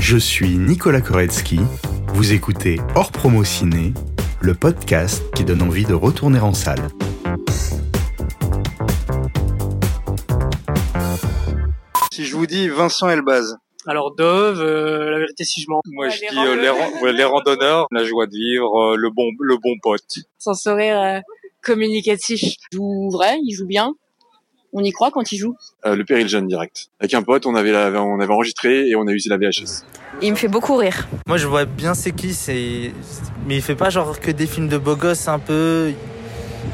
Je suis Nicolas Koretsky. Vous écoutez Hors Promo Ciné, le podcast qui donne envie de retourner en salle. Si je vous dis Vincent Elbaz, Alors Dove, euh, la vérité si je mens. Moi, Ouais, je les dis euh, les, ran- ouais, les randonneurs, la joie de vivre, euh, le bon, le bon pote. Sans sourire euh, communicatif. Il joue vrai, il joue bien. On y croit quand il joue. Euh, le péril jeune direct. Avec un pote, on avait, la- on avait enregistré et on a usé la VHS. Il me fait beaucoup rire. Moi, je vois bien c'est qui, c'est. Mais il fait pas genre que des films de beaux gosses un peu.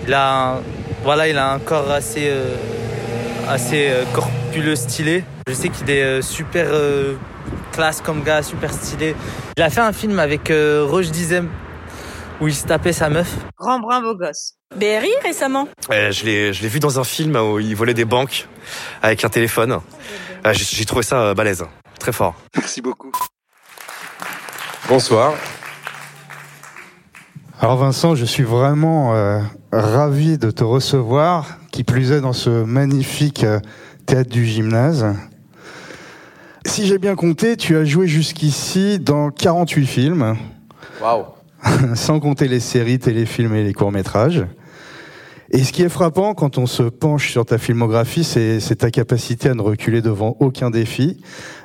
Il a un... Voilà, il a un corps assez. euh, assez euh, corpuleux, stylé. Je sais qu'il est euh, super euh, classe comme gars, super stylé. Il a fait un film avec euh, Roche Dizem où il se tapait sa meuf. Grand brun beau gosse. BRI récemment. Euh, je l'ai je l'ai vu dans un film où il volait des banques avec un téléphone. Euh, J'ai j'ai trouvé ça euh, balèze, très fort. merci beaucoup. Bonsoir. Alors Vincent, je suis vraiment euh, ravi de te recevoir, qui plus est dans ce magnifique euh, théâtre du gymnase. Si j'ai bien compté, tu as joué jusqu'ici dans 48 films, Waouh. sans compter les séries, téléfilms et les courts-métrages. Et ce qui est frappant quand on se penche sur ta filmographie, c'est ta capacité à ne reculer devant aucun défi,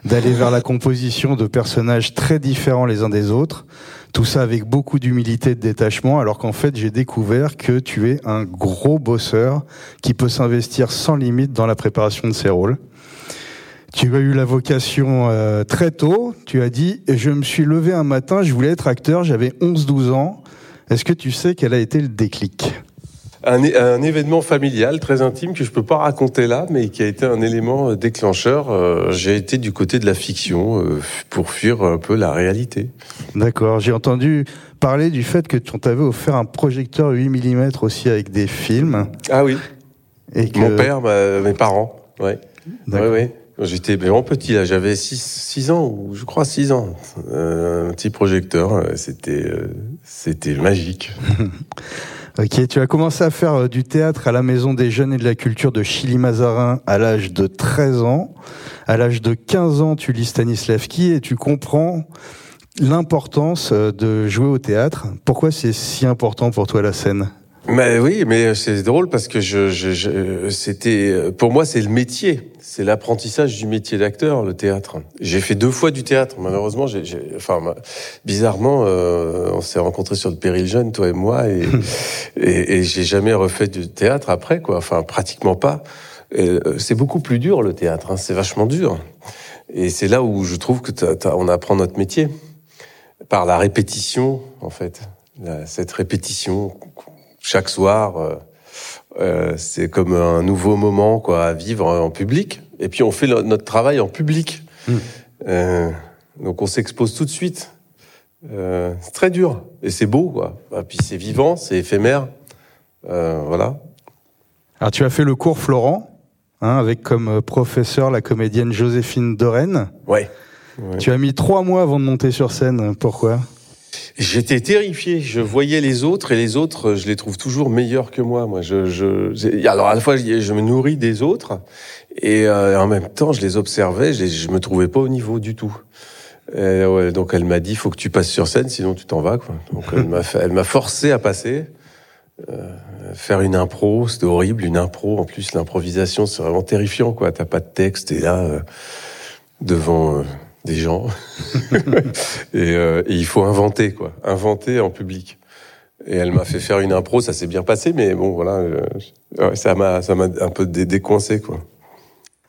d'aller vers la composition de personnages très différents les uns des autres, tout ça avec beaucoup d'humilité et de détachement, alors qu'en fait j'ai découvert que tu es un gros bosseur qui peut s'investir sans limite dans la préparation de ses rôles. Tu as eu la vocation euh, très tôt, tu as dit, je me suis levé un matin, je voulais être acteur, j'avais 11-12 ans. Est-ce que tu sais quel a été le déclic? Un, événement familial très intime que je peux pas raconter là, mais qui a été un élément euh, déclencheur. Euh, J'ai été du côté de la fiction euh, pour fuir un peu la réalité. D'accord, j'ai entendu parler du fait que tu t'avais offert un projecteur 8 mm aussi avec des films. Ah oui. Et que... Mon père, ma- mes parents. Ouais. Ouais. Quand J'étais vraiment petit, là, j'avais 6 ans, ou je crois 6 ans. Euh, un petit projecteur, euh, c'était euh, c'était magique. Ok, tu as commencé à faire euh, du théâtre à la Maison des Jeunes et de la Culture de Chili-Mazarin à l'âge de 13 ans. À l'âge de 15 ans, tu lis Stanislavski et tu comprends l'importance euh, de jouer au théâtre. Pourquoi c'est si important pour toi la scène? Mais oui, mais c'est drôle parce que je, je, je- c'était, pour moi, c'est le métier, c'est l'apprentissage du métier d'acteur, le théâtre. J'ai fait deux fois du théâtre, malheureusement. J'ai, j'ai- enfin, bizarrement, euh, on s'est rencontrés sur le péril jeune, toi et moi, et, et, et j'ai jamais refait du théâtre après, quoi. Enfin, pratiquement pas. Euh, c'est beaucoup plus dur le théâtre, hein, c'est vachement dur. Et c'est là où je trouve que t'as- t'as- on apprend notre métier par la répétition, en fait. La- cette répétition chaque soir, euh, euh, c'est comme un nouveau moment quoi à vivre en public. Et puis on fait le- notre travail en public. Mm. Euh, donc on s'expose tout de suite. Euh, c'est très dur et c'est beau quoi. Et puis c'est vivant, c'est éphémère. Voilà. Alors tu as fait le cours Florent, hein, avec comme professeur la comédienne Joséphine Dorène. Ouais. Ouais. Tu as mis trois mois avant de monter sur scène. Pourquoi? J'étais terrifié. Je voyais les autres et les autres, je les trouve toujours meilleurs que moi. Moi, je, je alors à la fois je me nourris des autres et euh, en même temps je les observais. Je, je me trouvais pas au niveau du tout. Et ouais, donc elle m'a dit faut que tu passes sur scène, sinon tu t'en vas. Quoi. Donc elle m'a elle m'a forcé à passer. Euh, faire une impro, c'était horrible, une impro. En plus, l'improvisation, c'est vraiment terrifiant, quoi. T'as pas de texte, et là, euh, devant euh, des gens. et, euh, et il faut inventer, quoi. Inventer en public. Et elle m'a fait faire une impro, ça s'est bien passé, mais bon, voilà, euh, ça m'a, ça m'a un peu dé- décoincé, quoi.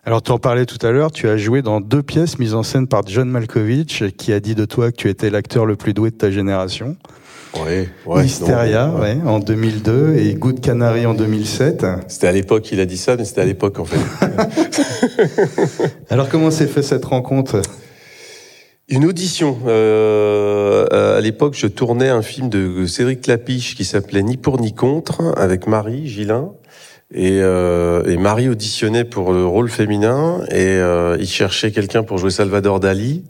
Alors tu en parlais tout à l'heure, tu as joué dans deux pièces mises en scène par John Malkovich, qui a dit de toi que tu étais l'acteur le plus doué de ta génération. Ouais, ouais. Hysteria, non, ouais, en 2002, et Good Canary en 2007. C'était à l'époque qu'il a dit ça, mais c'était à l'époque, en fait. Alors comment s'est fait cette rencontre? Une audition. Euh, euh, à l'époque, je tournais un film de Cédric Clapiche qui s'appelait Ni pour ni contre avec Marie Gillin. Et, euh, et Marie auditionnait pour le rôle féminin et euh, il quelqu'un pour jouer Salvador Dali.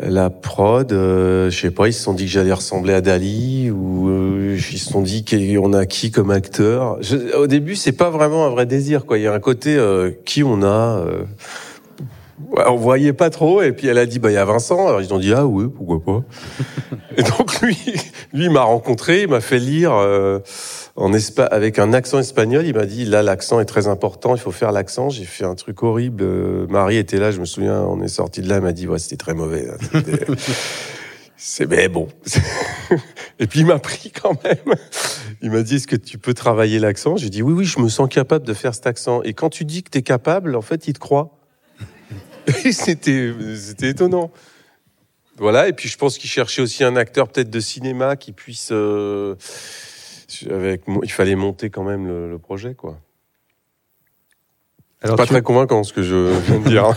La prod, euh, je sais pas, ils se sont dit que j'allais ressembler à Dali ou euh, ils se sont dit qu'on a qui comme acteur. Je- au début, c'est pas vraiment un vrai désir, quoi. Il y a un côté euh, qui on a. on voyait pas trop, et puis elle a dit, bah, il y a Vincent. Alors ils ont dit, ah oui, pourquoi pas. et donc lui, lui m'a rencontré, il m'a fait lire euh, en espa avec un accent espagnol. Il m'a dit, là, l'accent est très important, il faut faire l'accent. J'ai fait un truc horrible. Euh, Marie était là, je me souviens, on est sorti de là, elle m'a dit, ouais, c'était très mauvais. C'était- C'est mais bon. Et puis il m'a pris quand même. Il m'a dit est-ce que tu peux travailler l'accent? J'ai dit oui oui, je me sens capable de faire cet accent. Et quand tu dis que tu es capable, en fait, il te croit. C'était étonnant. Voilà, et puis je pense qu'il cherchait aussi un acteur peut-être de cinéma qui puisse euh, avec il fallait monter quand même le, le projet quoi. Alors, pas tu- très convaincant ce que je viens de dire.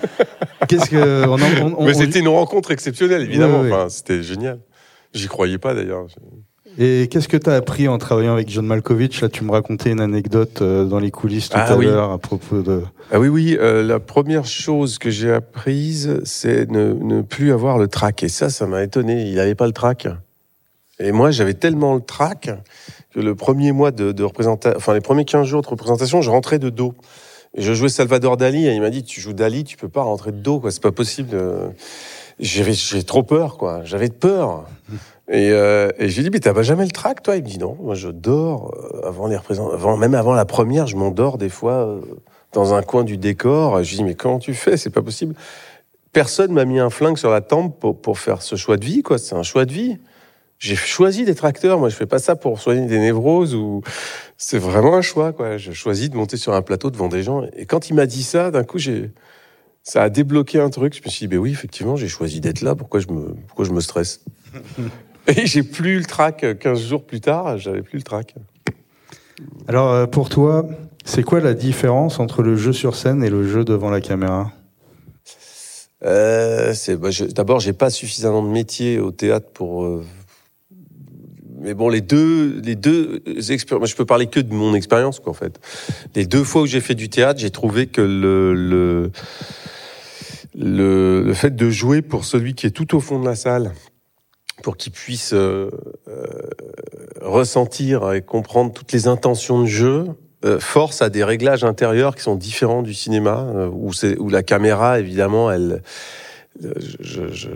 Qu'est-ce que on, en- on- on- Mais c'était une rencontre exceptionnelle évidemment. Enfin, c'était génial. J'y croyais pas d'ailleurs. Et qu'est-ce que tu as appris en travaillant avec John Malkovich? Là, tu me racontais une anecdote euh, dans les coulisses tout Ah à oui. l'heure à propos de. Ah oui, oui. euh, la première chose que j'ai apprise, c'est ne, ne plus avoir le trac. Et ça, ça m'a étonné. Il n'avait pas le trac. Et moi, j'avais tellement le trac que le premier mois de, de représentation, enfin les premiers 15 jours de représentation, je rentrais de dos. Et je jouais Salvador Dali et il m'a dit tu joues Dali, tu peux pas rentrer de dos, quoi. C'est pas possible. euh. J'avais, j'ai trop peur, quoi. J'avais peur. Et, euh, et je lui ai dit, mais t'as pas jamais le trac, toi? Il me dit, non, moi je dors euh, avant les représentations, avant, même avant la première, je m'endors des fois euh, dans un coin du décor. Je lui dis, mais comment tu fais? C'est pas possible. Personne m'a mis un flingue sur la tempe pour, pour faire ce choix de vie, quoi. C'est un choix de vie. J'ai choisi d'être acteur. Moi, je fais pas ça pour soigner des névroses ou c'est vraiment un choix, quoi. J'ai choisi de monter sur un plateau devant des gens. Et quand il m'a dit ça, d'un coup, j'ai, ça a débloqué un truc. Je me suis dit, ben oui, effectivement, j'ai choisi d'être là. Pourquoi je me, pourquoi je me stresse? Et j'ai plus le trac. 15 jours plus tard, j'avais plus le trac. Alors, euh, pour toi, c'est quoi la différence entre le jeu sur scène et le jeu devant la caméra? Euh, bah, je- d'abord j'ai pas suffisamment de métier au théâtre pour euh, mais bon les deux les deux expériences je peux parler que de mon expérience quoi en fait les deux fois où j'ai fait du théâtre j'ai trouvé que le le, le le fait de jouer pour celui qui est tout au fond de la salle pour qu'il puisse euh, euh, ressentir et comprendre toutes les intentions de jeu euh, force à des réglages intérieurs qui sont différents du cinéma, euh, où, c'est, où la caméra, évidemment, elle, je, je-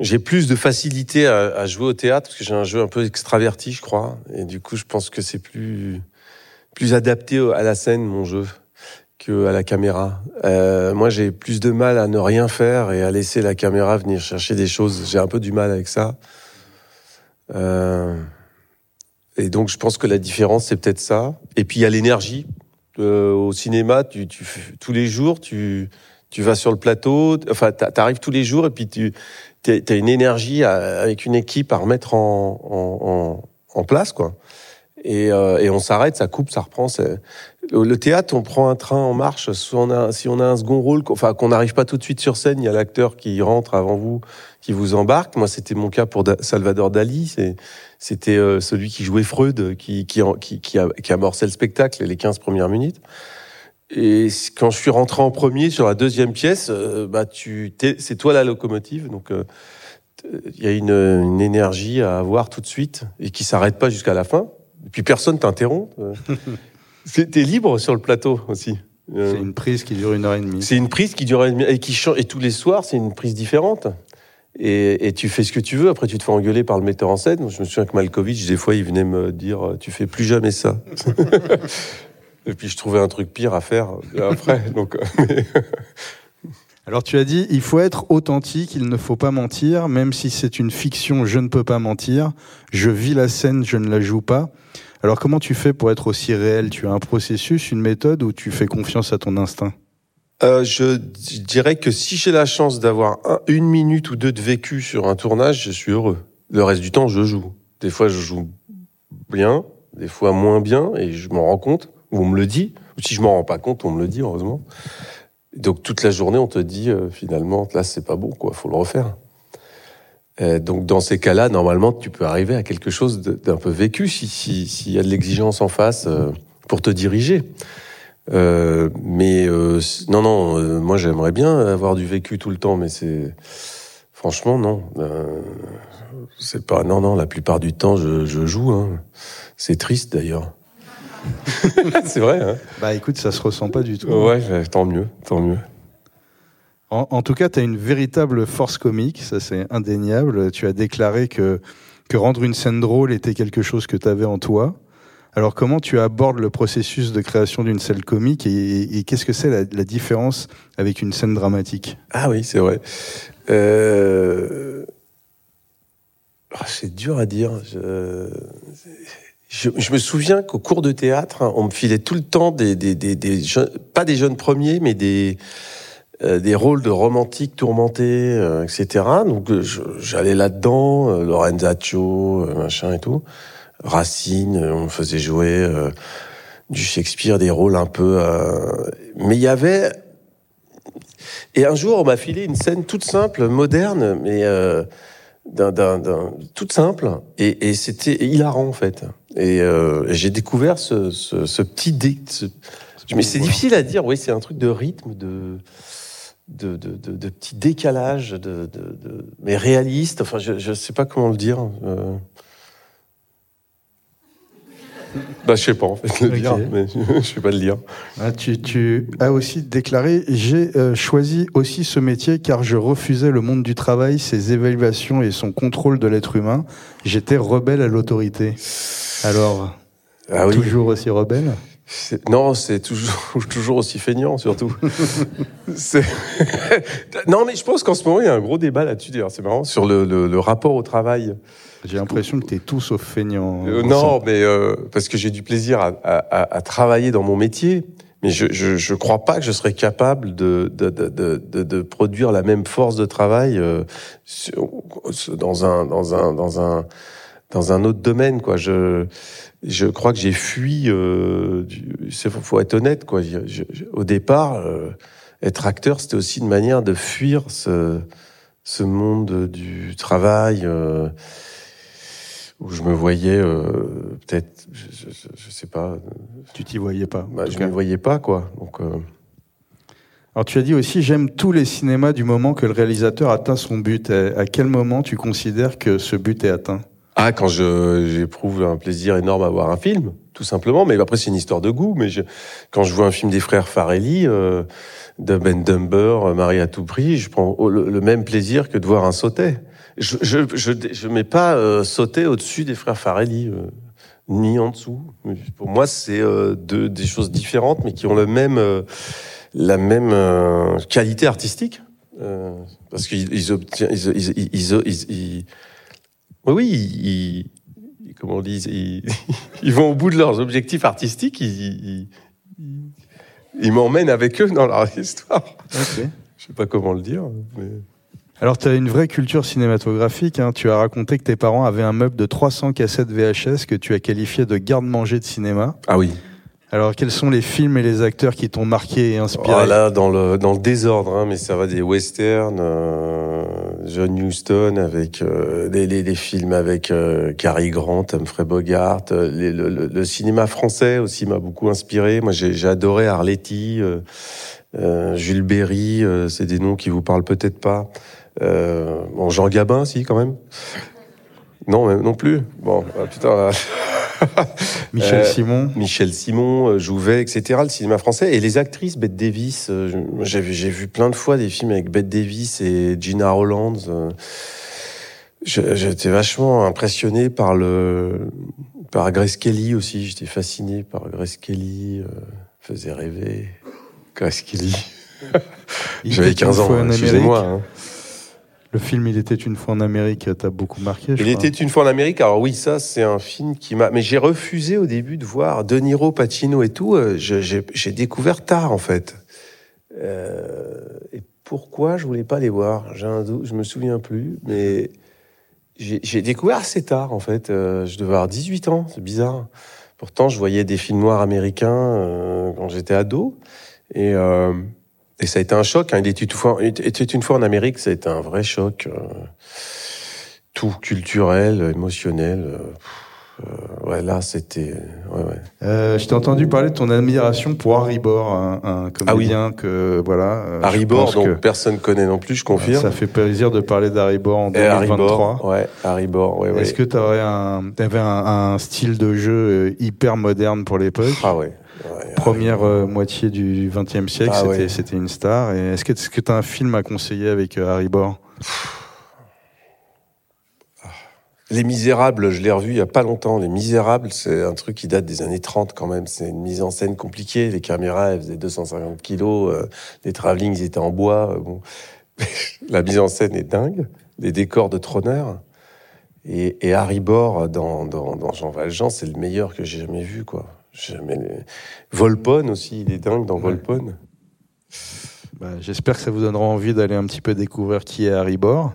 j'ai plus de facilité à, à jouer au théâtre parce que j'ai un jeu un peu extraverti, je crois, et du coup, je pense que c'est plus plus adapté à la scène mon jeu que à la caméra. Euh, moi, j'ai plus de mal à ne rien faire et à laisser la caméra venir chercher des choses. J'ai un peu du mal avec ça. Euh, et donc, je pense que la différence, c'est peut-être ça. Et puis, il y a l'énergie. Euh, au cinéma, tu, tu, tous les jours, tu, tu vas sur le plateau, enfin, t'a- t'arrives tous les jours et puis tu as une énergie avec une équipe à remettre en, en, en, en place, quoi. Et, euh, et on s'arrête, ça coupe, ça reprend. Le, le théâtre, on prend un train en marche. Si on a, un second rôle, enfin qu'on n'arrive pas tout de suite sur scène, il y a l'acteur qui rentre avant vous, qui vous embarque. Moi, c'était mon cas pour Salvador Dali. C'était euh, celui qui jouait Freud, qui, qui, qui, qui, a, qui amorçait le spectacle les 15 premières minutes. Et quand je suis rentré en premier sur la deuxième pièce, euh, bah tu, c'est toi la locomotive. Donc euh, il y a une, une énergie à avoir tout de suite et qui s'arrête pas jusqu'à la fin. Et puis personne t'interrompt. Euh, T'es libre sur le plateau aussi. Euh, C'est une prise qui dure une heure et demie. c'est une prise qui dure une demi- et qui change et tous les soirs c'est une prise différente. Et, et tu fais ce que tu veux. Après tu te fais engueuler par le metteur en scène. Je me souviens que Malkovich des fois il venait me dire euh, tu fais plus jamais ça. et puis je trouvais un truc pire à faire après. Donc mais- Alors tu as dit, il faut être authentique, il ne faut pas mentir, même si c'est une fiction, je ne peux pas mentir, je vis la scène, je ne la joue pas. Alors comment tu fais pour être aussi réel? Tu as un processus, une méthode ou tu fais confiance à ton instinct? Euh, je dirais que si j'ai la chance d'avoir un- une minute ou deux de vécu sur un tournage, je suis heureux. Le reste du temps, je joue. Des fois, je joue bien, des fois moins bien, et je m'en rends compte, ou on me le dit. Ou si je m'en rends pas compte, on me le dit, heureusement. Donc toute la journée, on te dit euh, finalement, là, c'est pas bon, quoi, faut le refaire. Euh, donc dans ces cas-là, normalement, tu peux arriver à quelque chose d'un peu vécu si si- s'il y a de l'exigence en face euh, pour te diriger. Mais non, non, moi j'aimerais bien avoir du vécu tout le temps, mais c'est franchement non. C'est pas non, non. La plupart du temps, je, je joue. Hein. C'est triste d'ailleurs. c'est vrai. Hein Bah écoute, ça se ressent pas du tout. ouais, tant mieux, tant mieux. En, en tout cas, tu as une véritable force comique, ça c'est indéniable. Tu as déclaré que, que rendre une scène drôle était quelque chose que tu avais en toi. Alors comment tu abordes le processus de création d'une scène comique et, et qu'est-ce que c'est la, la différence avec une scène dramatique? Ah oui, c'est vrai. Euh... ah, c'est dur à dire. Je... Je, je me souviens qu'au cours de théâtre, hein, on me filait tout le temps des, des, des, des jeunes, pas des jeunes premiers, mais des, euh, des rôles de romantiques tourmentés, euh, etc. Donc euh, je- j'allais là-dedans, euh, Lorenzaccio, euh, machin et tout. Racine, euh, on me faisait jouer du Shakespeare, des rôles un peu... Mais il y avait... Et un jour, on m'a filé une scène toute simple, moderne, mais d'un, d'un, d'un- toute simple, et, et c'était hilarant en fait. Et euh, j'ai découvert ce, ce, ce petit dé... ce- Mais c'est difficile à dire, oui, c'est un truc de rythme, de de, de, de, de petits décalages, de, de, de- mais réaliste. Enfin, je je sais pas comment le dire. euh. Bah, je sais pas en fait le Ok. dire, mais je sais pas le dire. Ah, tu, tu as aussi déclaré J'ai euh, choisi aussi ce métier car je refusais le monde du travail, ses évaluations et son contrôle de l'être humain. J'étais rebelle à l'autorité. Alors, Ah oui. toujours aussi rebelle? Non, c'est toujours, toujours aussi feignant, surtout. Non, mais je pense qu'en ce moment, il y a un gros débat là-dessus, d'ailleurs, c'est marrant, sur le, le, le rapport au travail. J'ai l'impression que tu es tout sauf feignant. Euh, non, mais euh, parce que j'ai du plaisir à, à, à- travailler dans mon métier, mais je, je, je crois pas que je serais capable de, de, de, de, de, produire la même force de travail euh, dans un dans un dans un dans un autre domaine, quoi. Je je crois que j'ai fui. Euh, du- c'est faut, faut être honnête, quoi. Je- je- je- au départ, euh, être acteur, c'était aussi une manière de fuir ce ce monde du travail. euh, où je me voyais euh, peut-être, je, je, je- sais pas, Tu t'y voyais pas. bah, je cas. me voyais pas quoi. Donc euh, Alors tu as dit aussi J'aime tous les cinémas du moment que le réalisateur atteint son but. À, quel moment tu considères que ce but est atteint? Ah quand je j'éprouve un plaisir énorme à voir un film, tout simplement. Mais après c'est une histoire de goût. Mais je, quand je vois un film des frères Farelli, euh, de Ben Dumber, Marie à tout prix, je prends le, le même plaisir que de voir un sautet. Je je je, je mets pas euh, sauter au-dessus des frères Farelli. euh, ni en dessous. Pour moi, c'est euh, deux des choses différentes, mais qui ont le même, euh, la même euh, qualité artistique, euh, parce qu'ils ils obtiennent, ils, ils, oui, oui, ils, comment on dit, ils, vont au bout de leurs objectifs artistiques, ils, m'emmènent avec eux dans leur histoire. Ok. Je sais pas comment le dire, mais Alors, tu as une vraie culture cinématographique. hein. Tu as raconté que tes parents avaient un meuble de 300 cassettes VHS que tu as qualifié de garde-manger de cinéma. ah oui. Alors, quels sont les films et les acteurs qui t'ont marqué et inspiré? Oh là, dans le dans le désordre, hein, mais ça va des westerns, euh, John Huston avec euh, des, les, les films avec euh, Cary Grant, Humphrey Bogart, euh, les- le, le- le cinéma français aussi m'a beaucoup inspiré. Moi, j'ai j'ai adoré Arletty, euh, euh, Jules Berry, euh, c'est des noms qui vous parlent peut-être pas. Euh, bon, Jean Gabin, si quand même. Non, même- non plus. Bon, ah, putain. Michel Euh, Simon Michel Simon, euh, Jouvet, etc. Le cinéma français et les actrices, Bette Davis. J'ai vu, j'ai vu plein de fois des films avec Bette Davis et Gina Rollands. je- J'étais vachement impressionné par le par Grace Kelly aussi. J'étais fasciné par Grace Kelly. euh, faisait rêver. Grace Kelly. J'avais était une 15 ans. hein, Excusez-moi. Hein. Le film Il était une fois en Amérique t'a beaucoup marqué, je Il crois. était une fois en Amérique. Alors oui, ça c'est un film qui m'a. Mais j'ai refusé au début de voir De Niro, Pacino et tout. Euh, J'ai j'ai découvert tard en fait. Euh, et pourquoi je voulais pas les voir? J'ai un doute, je me souviens plus. Mais j'ai j'ai découvert assez tard en fait. Euh, je devais avoir 18 ans. C'est bizarre. Pourtant, je voyais des films noirs américains euh, quand j'étais ado. Et euh, et ça a été un choc. Hein. Il était une fois, était une fois en Amérique. Ça a été un vrai choc. euh, tout culturel, émotionnel. euh, euh, ouais, là, c'était. Ouais, ouais. Euh, je t'ai entendu parler de ton admiration pour Harry Bor, un, un comédien que voilà. euh, Harry Bor, donc que personne connaît non plus, je confirme. Ça fait plaisir de parler d'Harry Bor en Et Harry 2023. Bor, ouais, Harry Bor, ouais, ouais. Est-ce que tu aurais un, t'avais un, un style de jeu hyper moderne pour l'époque? Ah ouais. Première euh, moitié du XXe siècle, Ah c'était ouais. une star. Et Est-ce que tu as un film à conseiller avec euh, Harry Bor Les Misérables, je l'ai revu il y a pas longtemps. Les Misérables, c'est un truc qui date des années 30 quand même. C'est une mise en scène compliquée. Les caméras, elles faisaient 250 kilos. euh, les travelling, ils étaient en bois. bon. La mise en scène est dingue. Les décors de Troner. Et, et Harry Bor dans, dans, dans Jean Valjean, c'est le meilleur que j'ai jamais vu, quoi. Jamais les... Volpone aussi, il est dingue dans Volpone. Bah, J'espère que ça vous donnera envie d'aller un petit peu découvrir qui est Harry Bor.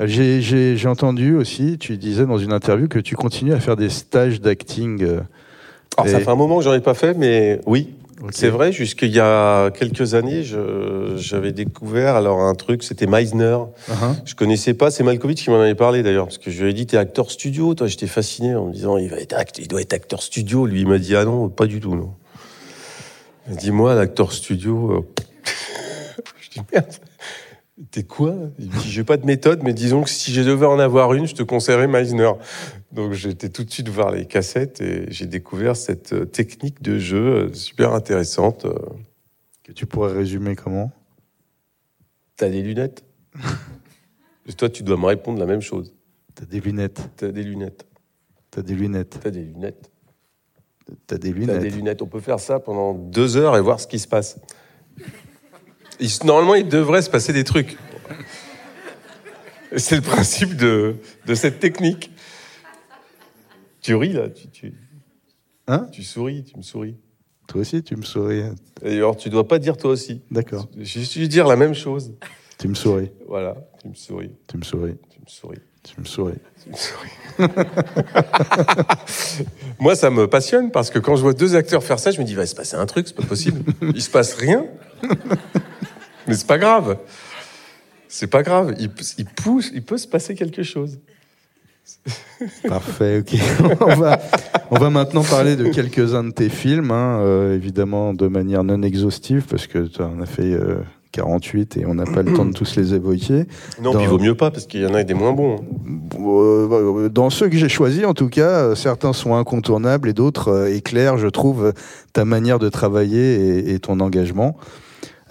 J'ai- entendu aussi, tu disais dans une interview que tu continues à faire des stages d'acting. euh, Alors, ça et- fait un moment que j'en ai pas fait, mais oui, C'est vrai. Jusqu'il y a quelques années, j'avais découvert alors un truc, c'était Meisner. Uh-huh. Je connaissais pas. C'est Malkovich qui m'en avait parlé d'ailleurs, parce que je lui ai dit t'es acteur studio. Toi, j'étais fasciné en me disant il va être act- il doit être acteur studio. Lui, il m'a dit ah non, pas du tout non. Il m'a dit moi l'acteur studio. euh, je dis merde. T'es quoi? Il dit j'ai pas de méthode, mais disons que si je devais en avoir une, je te conseillerais Meisner. Donc j'étais tout de suite voir les cassettes et j'ai découvert cette euh, technique de jeu euh, super intéressante. euh. Que tu pourrais résumer comment? T'as des lunettes? Et Toi, tu dois me répondre la même chose. T'as des lunettes. T'as des lunettes. T'as des lunettes. T'as des lunettes. T'as des T'as lunettes. des lunettes. On peut faire ça pendant deux heures et voir ce qui se passe. Il- normalement, il devrait se passer des trucs. C'est le principe de, de cette technique. Tu ris là, tu, tu, Hein tu souris, tu me souris. Toi aussi, tu me souris. Et alors, tu dois pas dire toi aussi. D'accord. Je suis dire la même chose. Tu me souris. Voilà, tu me souris, Tu me souris. tu me souris. Tu me souris. Tu me souris. Moi, ça me passionne parce que quand je vois deux acteurs faire ça, je me dis, va se passer un truc, c'est pas possible. Il se passe rien. Mais c'est pas grave. C'est pas grave. Il, il pousse, il peut se passer quelque chose. Parfait, ok. on, va, on va maintenant parler de quelques-uns de tes films, hein, euh, évidemment de manière non exhaustive, parce que tu en as fait euh, 48 et on n'a pas le temps de tous les évoquer. Non, Dans- puis il vaut mieux pas parce qu'il y en a des moins bons. Euh, Dans ceux que j'ai choisis, en tout cas, euh, certains sont incontournables et d'autres euh, éclairent, je trouve, ta manière de travailler et, et ton engagement.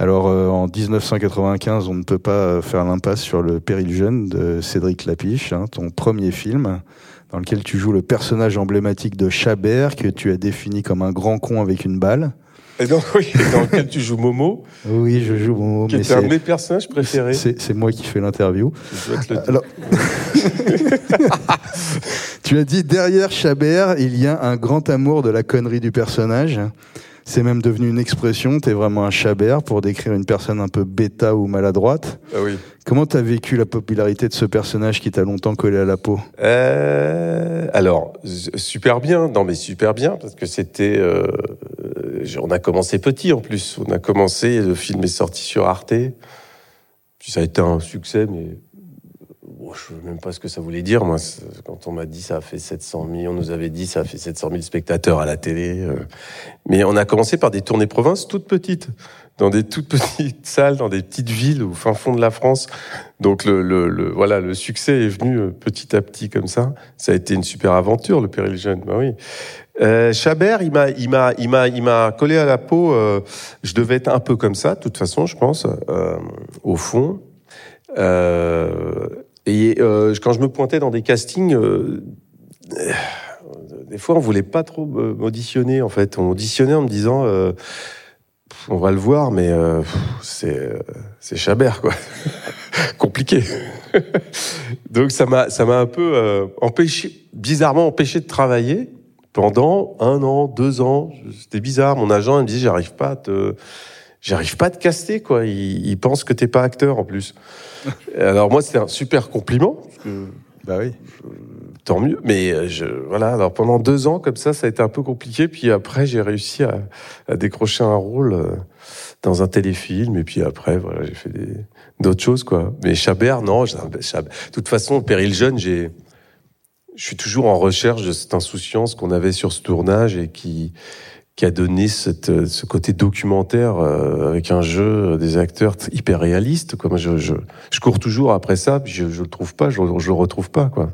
Alors, euh, en 1995, on ne peut pas euh, faire l'impasse sur le Péril jeune de Cédric Lapiche, hein, ton premier film, dans lequel tu joues le personnage emblématique de Chabert, que tu as défini comme un grand con avec une balle. Et donc, oui, dans lequel tu joues Momo, Oui, je joue Momo, qui mais était un de mes personnages préférés. c'est moi qui fais l'interview. Alors, tu as dit derrière Chabert, il y a un grand amour de la connerie du personnage. C'est même devenu une expression. T'es vraiment un Chabert pour décrire une personne un peu bêta ou maladroite. Ah oui. Comment t'as vécu la popularité de ce personnage qui t'a longtemps collé à la peau? Euh, alors, super bien. Non, mais super bien, parce que c'était. euh, euh, on a commencé petit en plus. On a commencé, le film est sorti sur Arte. Puis ça a été un succès, mais. Je ne sais même pas ce que ça voulait dire. Moi, quand on m'a dit ça a fait 700 000, on nous avait dit ça a fait 700 000 spectateurs à la télé. euh. Mais on a commencé par des tournées province toutes petites, dans des toutes petites salles, dans des petites villes au fin fond de la France. Donc le, voilà, le succès est venu euh, petit à petit comme ça. Ça a été une super aventure, le Péril Jeune. Bah oui. Euh, Chabert, il m'a, il m'a, il m'a, il m'a collé à la peau. je devais être un peu comme ça, de toute façon, je pense, au fond. Et euh, quand je me pointais dans des castings, euh, des fois, on voulait pas trop m'auditionner. En fait, on auditionnait en me disant. euh, on va le voir, mais euh, c'est euh, c'est Chabert quoi, compliqué. Donc ça m'a ça m'a un peu euh, empêché, bizarrement empêché de travailler pendant un an, deux ans. C'était bizarre. Mon agent il me dit j'arrive pas à te j'arrive pas à te caster quoi. Il, il pense que t'es pas acteur en plus. Alors moi c'était un super compliment. Bah oui. tant mieux. Mais euh, je, voilà, alors pendant deux ans comme ça, ça a été un peu compliqué. Puis après, j'ai réussi à, à décrocher un rôle euh, dans un téléfilm. Et puis après, voilà, j'ai fait d'autres choses, quoi. Mais Chabert, non. j'ai- Chab- De toute façon, Péril Jeune, j'ai, je suis toujours en recherche de cette insouciance qu'on avait sur ce tournage et qui, qui a donné cette, euh, ce côté documentaire euh, avec un jeu euh, des acteurs hyper réalistes. Quoi. Moi, je, je, je cours toujours après ça, puis je, je le trouve pas, je, je le retrouve pas, quoi.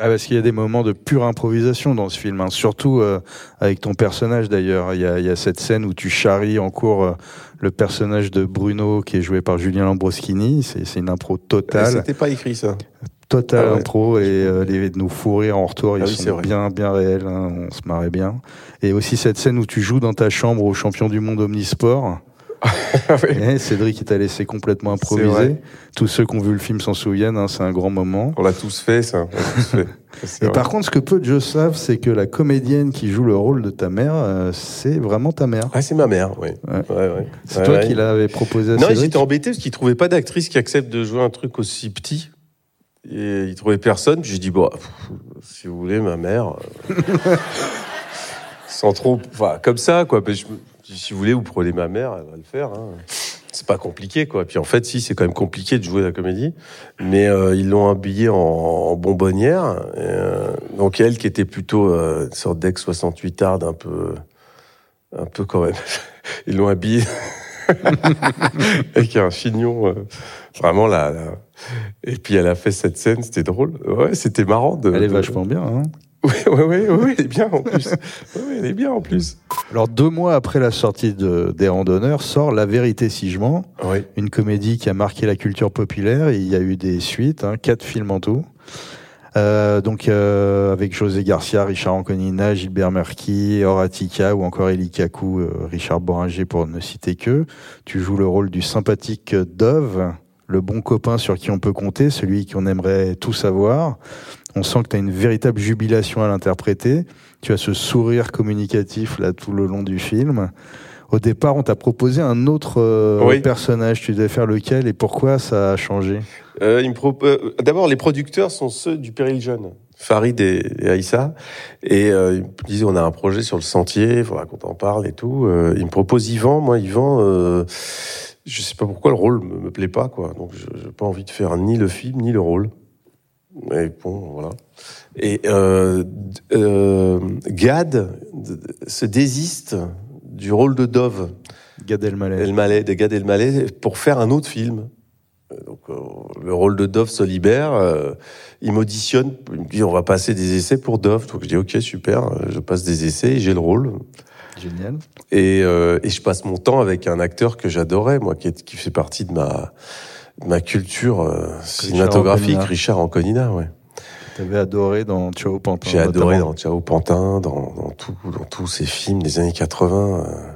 Ah, parce qu'il y a des moments de pure improvisation dans ce film, hein. surtout euh, avec ton personnage d'ailleurs. Il y a, il y a cette scène où tu charries en cours euh, le personnage de Bruno qui est joué par Julien Lambroschini. C'est c'est une impro totale. C'était pas écrit ça. Total Ah ouais. impro et euh, les nos fous rires en retour, Ah ils oui, c'est sont bien bien réels, hein, on se marrait bien. Et aussi cette scène où tu joues dans ta chambre au champion du monde omnisport. Et Cédric il t'a laissé complètement improviser. Tous ceux qui ont vu le film s'en souviennent, hein, c'est un grand moment. On l'a tous fait, ça. Tous fait. Et vrai. par contre, ce que peu de gens savent, c'est que la comédienne qui joue le rôle de ta mère, euh, c'est vraiment ta mère. Ah, c'est ma mère, oui. Ouais. Ouais, ouais. C'est toi qui l'avais proposé à Non, j'étais embêté parce qu'il trouvait pas d'actrice qui accepte de jouer un truc aussi petit. Et il trouvait personne. J'ai dit, bon, pff, si vous voulez, ma mère. euh, Sans trop. Enfin, comme ça, quoi. Si vous voulez, vous prenez ma mère, elle va le faire. hein. C'est pas compliqué, quoi. Puis en fait, si, c'est quand même compliqué de jouer la comédie. Mais euh, ils l'ont habillée en, en bonbonnière. Euh, donc elle, qui était plutôt une sorte d'ex-68 arde, un peu. Un peu quand même. Ils l'ont habillée. avec un chignon euh, vraiment là, là. Et puis elle a fait cette scène, c'était drôle. Ouais, c'était marrant. De, Elle est de- vachement bien. Hein. Ouais, ouais, ouais, ouais, elle est bien en plus. Ouais, elle est bien en plus. Alors deux mois après la sortie de, des Randonneurs sort La Vérité si je mens, une comédie qui a marqué la culture populaire. Il y a eu des suites, hein, quatre films en tout. Euh, donc euh, avec José Garcia, Richard Anconina, Gilbert Merki, Horatica ou encore Eli Kaku, euh, Richard Boringer pour ne citer que. Tu joues le rôle du sympathique Dove, le bon copain sur qui on peut compter, celui qu'on aimerait tout savoir. On sent que tu as une véritable jubilation à l'interpréter. Tu as ce sourire communicatif là tout le long du film. Au départ, on t'a proposé un autre euh, Oui. personnage. Tu devais faire lequel et pourquoi ça a changé? Euh, euh, D'abord, les producteurs sont ceux du Péril Jeune, Farid et, et Aïssa. Et euh, ils me disaient, on a un projet sur le sentier, il faudra qu'on en parle et tout. Ils me proposent Yvan. Moi, Yvan, je sais pas pourquoi le rôle me, me plaît pas, quoi. Donc, je j'ai pas envie de faire ni le film, ni le rôle. Et bon, voilà. Et euh, euh, Gad se désiste du rôle de Dove. Gad Elmaleh. Elmaleh, de Gad Elmaleh, pour faire un autre film. Euh, Donc, euh, le rôle de Dove se libère. euh, il m'auditionne. Il me dit on va passer des essais pour Dove. Donc je dis ok super. euh, Je passe des essais et j'ai le rôle. Génial. Et, euh, et je passe mon temps avec un acteur que j'adorais, moi, qui, est, qui fait partie de ma de ma culture cinématographique. Richard Anconina, ouais. Tu avais adoré dans Ciao Pantin. J'ai adoré dans Ciao Pantin, dans, dans, tout, dans tous ces films des années 80, euh,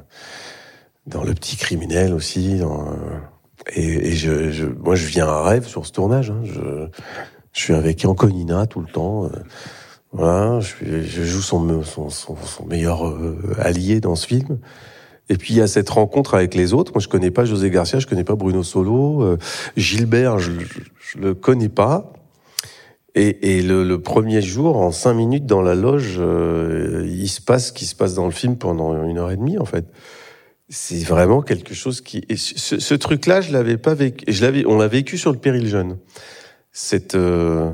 dans Le Petit Criminel aussi. Dans, euh, et et je, je, moi, je viens un rêve sur ce tournage. Hein. Je, je suis avec Anconina tout le temps. euh, voilà, je, suis- je joue son, son, son, son meilleur allié dans ce film. Et puis il y a cette rencontre avec les autres. Moi, je connais pas José Garcia, je connais pas Bruno Solo, euh, Gilbert, je, je, je le connais pas. Et, et le, le premier jour, en cinq minutes dans la loge, euh, il se passe ce qui se passe dans le film pendant une heure et demie, en fait. C'est vraiment quelque chose qui. Ce, ce truc-là, je l'avais pas vécu. Je l'avais. On l'a vécu sur le péril jeune. C'est. euh,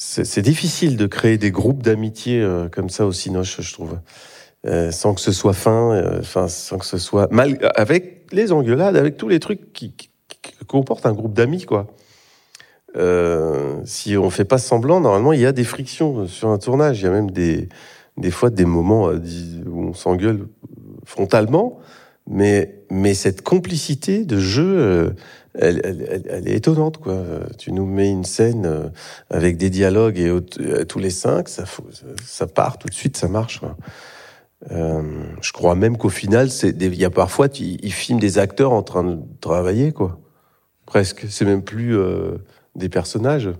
c'est difficile de créer des groupes d'amitié euh, comme ça au Cinoche, je trouve, Euh, sans que ce soit fin, euh, enfin sans que ce soit mal, avec les engueulades, avec tous les trucs qui, qui, qui comportent un groupe d'amis, quoi. Euh, si on fait pas semblant, normalement, il y a des frictions sur un tournage. Il y a même des, des fois des moments euh, où on s'engueule frontalement. Mais, mais cette complicité de jeu, euh, elle, elle, elle- est étonnante, quoi. Tu nous mets une scène euh, avec des dialogues et tous les cinq, ça, ça part tout de suite, ça marche. je crois même qu'au final, il y a parfois, ils filment des acteurs en train de travailler, quoi. Presque. C'est même plus des personnages.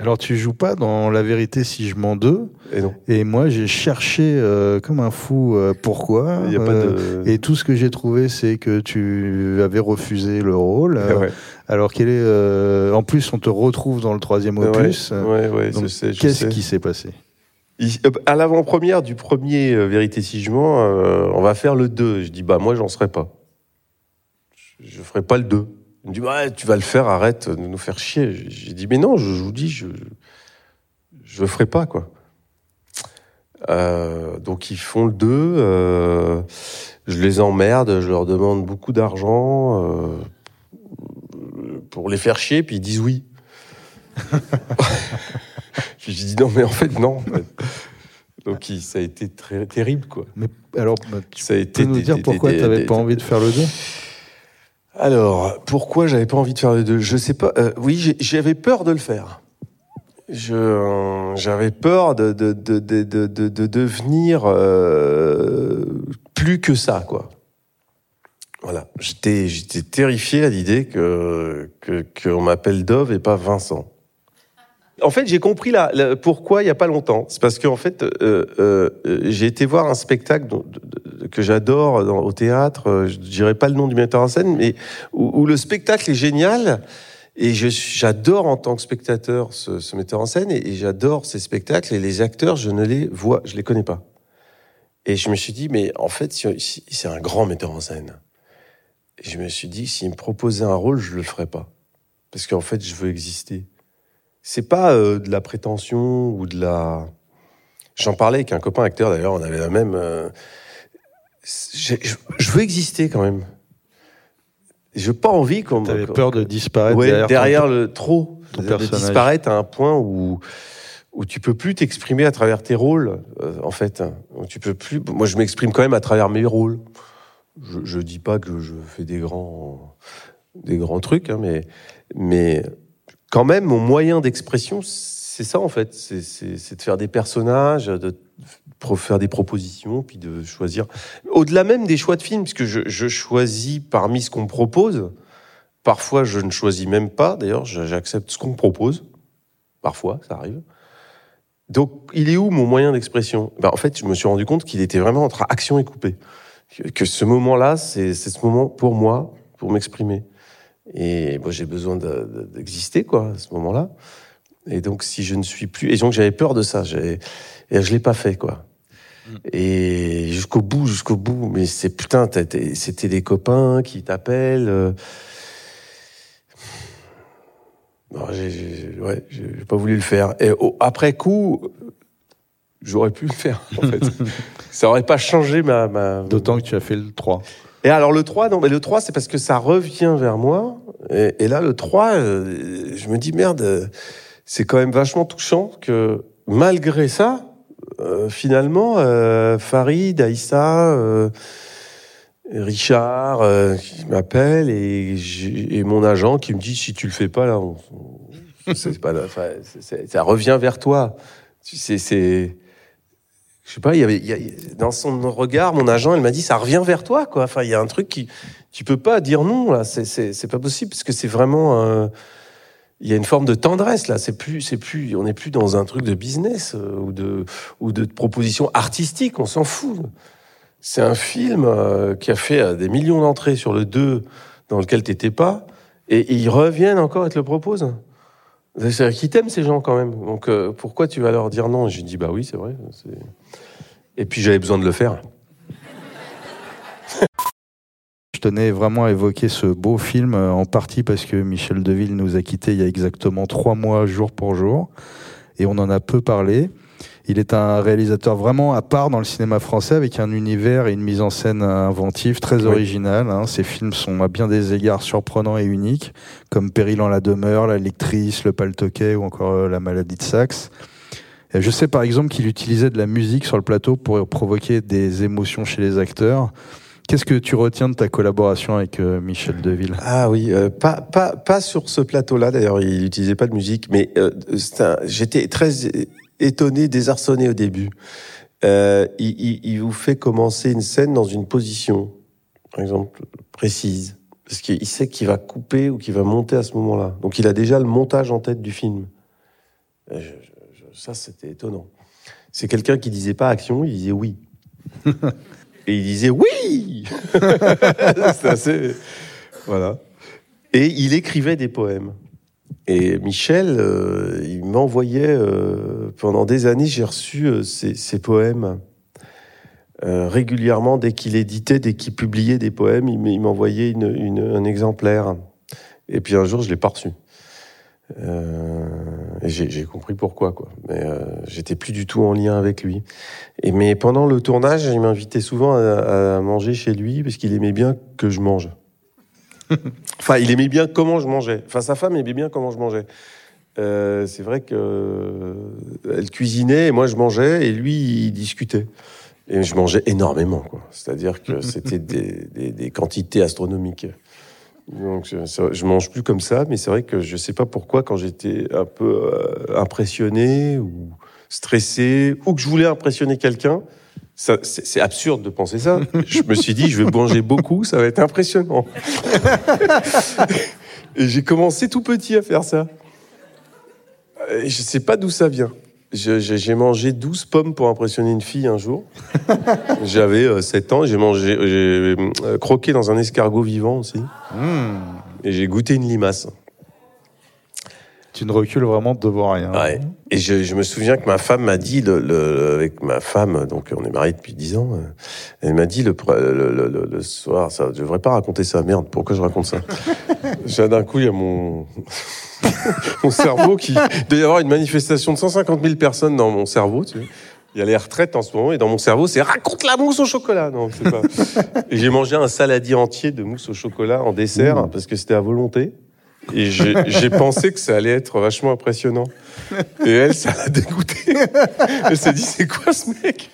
Alors tu joues pas dans La Vérité si je mens deux. Et non. Et moi j'ai cherché euh, comme un fou euh, pourquoi. Il y a pas Euh, de. Et tout ce que j'ai trouvé, c'est que tu avais refusé le rôle. Ouais. Alors quel est En plus, on te retrouve dans le troisième opus. ouais, ouais, Qu'est-ce qui s'est passé? À l'avant-première du premier Vérité si je mens, on va faire le 2. Je dis, bah, moi, j'en serai pas. Je, je ferai pas le 2. Il me dit, ouais, tu vas le faire, arrête de nous faire chier. J'ai- dit, mais non, je, je vous dis, je, je le ferai pas, quoi. Euh, donc, ils font le 2. euh, je les emmerde, je leur demande beaucoup d'argent euh, pour les faire chier, puis ils disent oui. J'ai dit non, mais en fait, non. Donc il- ça a été très terrible, quoi. Mais alors, bah, tu Ça a peux nous des- dire des- pourquoi tu n'avais pas envie de faire le 2 Alors, pourquoi j'avais pas envie de faire le 2 Je sais pas. Euh, oui, j'avais peur de le faire. Je, euh, j'avais peur de, de, de, de, de, de- de devenir euh, plus que ça, quoi. Voilà. J'étais, j'étais terrifié à l'idée que, que, qu'on m'appelle Dove et pas Vincent. En fait, j'ai compris la- pourquoi il y a pas longtemps. C'est parce qu'en fait, euh, euh, euh, j'ai été voir un spectacle que j'adore au théâtre. euh, Je dirais pas le nom du metteur en scène, mais où, le spectacle est génial. Et j'adore en tant que spectateur ce, ce metteur en scène et, j'adore ces spectacles. Et les acteurs, je ne les vois, je les connais pas. Et je me suis dit, mais en fait, si- c'est un grand metteur en scène. Et je me suis dit, s'il me proposait un rôle, je le ferais pas. Parce qu'en fait, je veux exister. C'est pas euh, de la prétention ou de la. J'en parlais avec un copain acteur d'ailleurs, on avait la même. euh, Je, je veux exister quand même. J'ai pas envie qu'on. T'avais peur de disparaître Ouais, derrière, derrière, ton- le trop, ton de, personnage. disparaître à un point où où tu peux plus t'exprimer à travers tes rôles, euh, en fait. Tu peux plus. Moi, je m'exprime quand même à travers mes rôles. Je, je dis pas que je fais des grands des grands trucs, hein, mais mais quand même, mon moyen d'expression, c'est ça en fait. C'est- de faire des personnages, de faire des propositions, puis de choisir. Au-delà même des choix de films, puisque je, je choisis parmi ce qu'on me propose. Parfois, je ne choisis même pas. D'ailleurs, j'accepte ce qu'on me propose. Parfois, ça arrive. Donc, il est où mon moyen d'expression? Ben, En fait, je me suis rendu compte qu'il était vraiment entre action et coupé. Que, ce moment-là, c'est ce moment pour moi, pour m'exprimer. Et moi, j'ai besoin de- de- d'exister, quoi, à ce moment-là. Et donc, si je ne suis plus, et donc j'avais peur de ça. j'avais- Et je l'ai pas fait, quoi. Et jusqu'au bout, jusqu'au bout. Mais c'est putain, c'était des copains qui t'appellent. euh. Non, j'ai- j'ai ouais, pas voulu le faire. Et au- après coup, j'aurais pu le faire, en fait. ça aurait pas changé ma. ma... D'autant que tu as fait le 3. Et alors le 3, non, mais le 3, c'est parce que ça revient vers moi. Et, là, le 3, euh, je me dis, merde, euh, c'est quand même vachement touchant que malgré ça, euh, finalement, Farid, Aïssa, Richard, qui m'appelle et, mon agent qui me dit, si tu le fais pas, là, ça revient vers toi. C'est je sais pas, il y avait, il y a- dans son regard, mon agent, elle m'a dit, ça revient vers toi, quoi. Enfin, il y a un truc qui, tu peux pas dire non, là. C'est, c'est, c'est pas possible, parce que c'est vraiment, euh, il y a une forme de tendresse, là. C'est plus, c'est plus, on n'est plus dans un truc de business, euh, ou de, ou de proposition artistique, on s'en fout. C'est un film euh, qui a fait euh, des millions d'entrées sur le 2, dans lequel t'étais pas, et, ils reviennent encore et te le proposent. C'est-à-dire qu'ils t'aiment, ces gens, quand même. Donc, euh, pourquoi tu vas leur dire non? J'ai dit, bah oui, c'est vrai. Et puis, j'avais besoin de le faire. Je tenais vraiment à évoquer ce beau film, euh, en partie parce que Michel Deville nous a quittés il y a exactement trois mois, jour pour jour, et on en a peu parlé. Il est un réalisateur vraiment à part dans le cinéma français, avec un univers et une mise en scène inventive très originale. hein. Ses films sont à bien des égards surprenants et uniques, comme Péril en la demeure, La lectrice, Le paltoquet ou encore euh, La maladie de Saxe. Je sais par exemple qu'il utilisait de la musique sur le plateau pour provoquer des émotions chez les acteurs. Qu'est-ce que tu retiens de ta collaboration avec euh, Michel Deville? Ah oui, euh, pas, pas, pas sur ce plateau-là, d'ailleurs, il n'utilisait pas de musique, mais euh, j'étais très étonné, désarçonné au début. Il, vous fait commencer une scène dans une position, par exemple, précise, parce qu'il sait qu'il va couper ou qu'il va monter à ce moment-là. Donc il a déjà le montage en tête du film. Je- ça, c'était étonnant. C'est quelqu'un qui disait pas action, il disait oui. Et il disait oui C'est assez... Voilà. Et il écrivait des poèmes. Et Michel, euh, il m'envoyait, euh, pendant des années, j'ai reçu euh, ses, ses poèmes euh, régulièrement. Dès qu'il éditait, dès qu'il publiait des poèmes, il m'envoyait une, une- un exemplaire. Et puis un jour, je l'ai pas reçu. Euh, et j'ai compris pourquoi, quoi. Mais euh, j'étais plus du tout en lien avec lui. Et mais pendant le tournage, il m'invitait souvent à, à manger chez lui parce qu'il aimait bien que je mange. enfin, il aimait bien comment je mangeais. Enfin, sa femme aimait bien comment je mangeais. euh, c'est vrai que elle cuisinait et moi je mangeais et lui il discutait. Et je mangeais énormément, quoi. C'est-à-dire que c'était des, des- des quantités astronomiques. Donc je, mange plus comme ça, mais c'est vrai que je sais pas pourquoi quand j'étais un peu euh, impressionné ou stressé ou que je voulais impressionner quelqu'un, c'est absurde de penser ça. Je me suis dit, je vais manger beaucoup, ça va être impressionnant. Et j'ai commencé tout petit à faire ça. Et je sais pas d'où ça vient. J'ai mangé 12 pommes pour impressionner une fille un jour. J'avais euh, 7 ans, j'ai mangé, j'ai euh, croqué dans un escargot vivant aussi. Et j'ai goûté une limace. Tu ne recules vraiment devant rien. Ouais. Et je, je me souviens que ma femme m'a dit, le, le- avec ma femme, donc on est mariés depuis 10 ans, euh, elle m'a dit le, soir, ça, je devrais pas raconter ça, merde, pourquoi je raconte ça? D'un coup, il y a mon, mon cerveau qui... Il doit y avoir une manifestation de 150 000 personnes dans mon cerveau, tu sais. Il y a les retraites en ce moment, et dans mon cerveau, c'est raconte la mousse au chocolat. Non, c'est pas. Et j'ai mangé un saladier entier de mousse au chocolat en dessert, parce que c'était à volonté. Et j'ai j'ai pensé que ça allait être vachement impressionnant. Et elle, ça l'a dégoûté. Elle s'est dit, c'est quoi ce mec